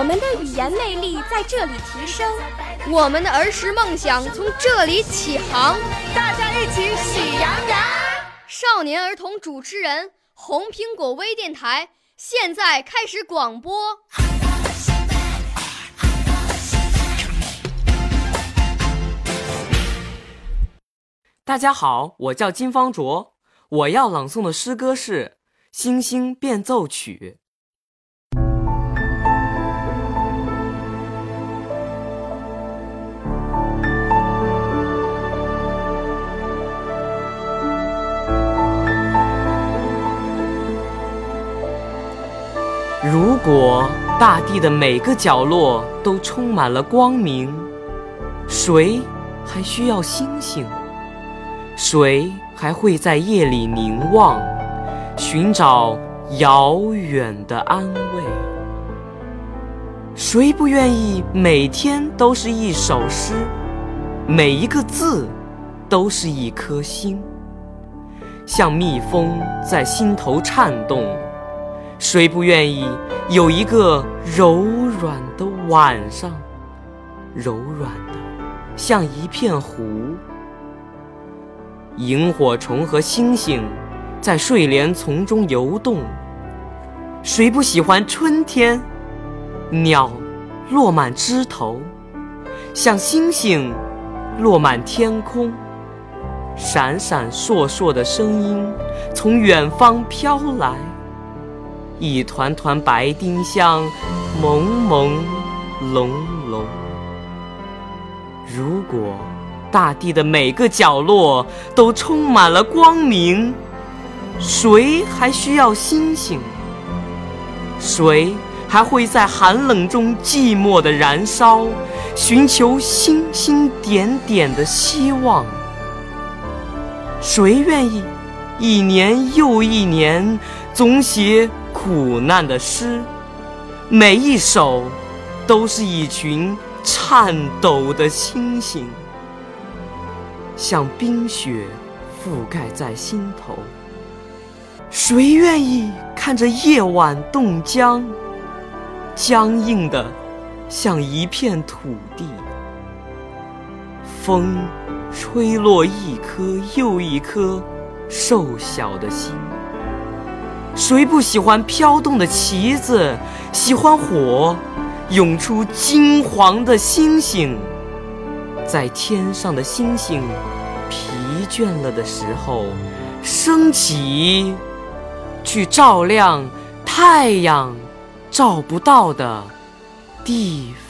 我们的语言魅力在这里提升，我们的儿时梦想从这里起航。大家一起喜羊羊。少年儿童主持人，红苹果微电台。现在开始广播。大家好，我叫金方卓，我要朗诵的诗歌是《星星变奏曲》。如果大地的每个角落都充满了光明，谁还需要星星？谁还会在夜里凝望，寻找遥远的安慰？谁不愿意每天都是一首诗，每一个字都是一颗星，像蜜蜂在心头颤动？谁不愿意有一个柔软的晚上，柔软的像一片湖？萤火虫和星星在睡莲丛中游动。谁不喜欢春天？鸟落满枝头，像星星落满天空。闪闪烁烁的声音从远方飘来。一团团白丁香，朦朦胧胧。如果大地的每个角落都充满了光明，谁还需要星星？谁还会在寒冷中寂寞的燃烧，寻求星星点点的希望？谁愿意一年又一年总写？苦难的诗，每一首都是一群颤抖的星星，像冰雪覆盖在心头。谁愿意看着夜晚冻僵，僵硬的像一片土地？风吹落一颗又一颗瘦小的心。谁不喜欢飘动的旗子？喜欢火，涌出金黄的星星。在天上的星星疲倦了的时候，升起，去照亮太阳照不到的地方。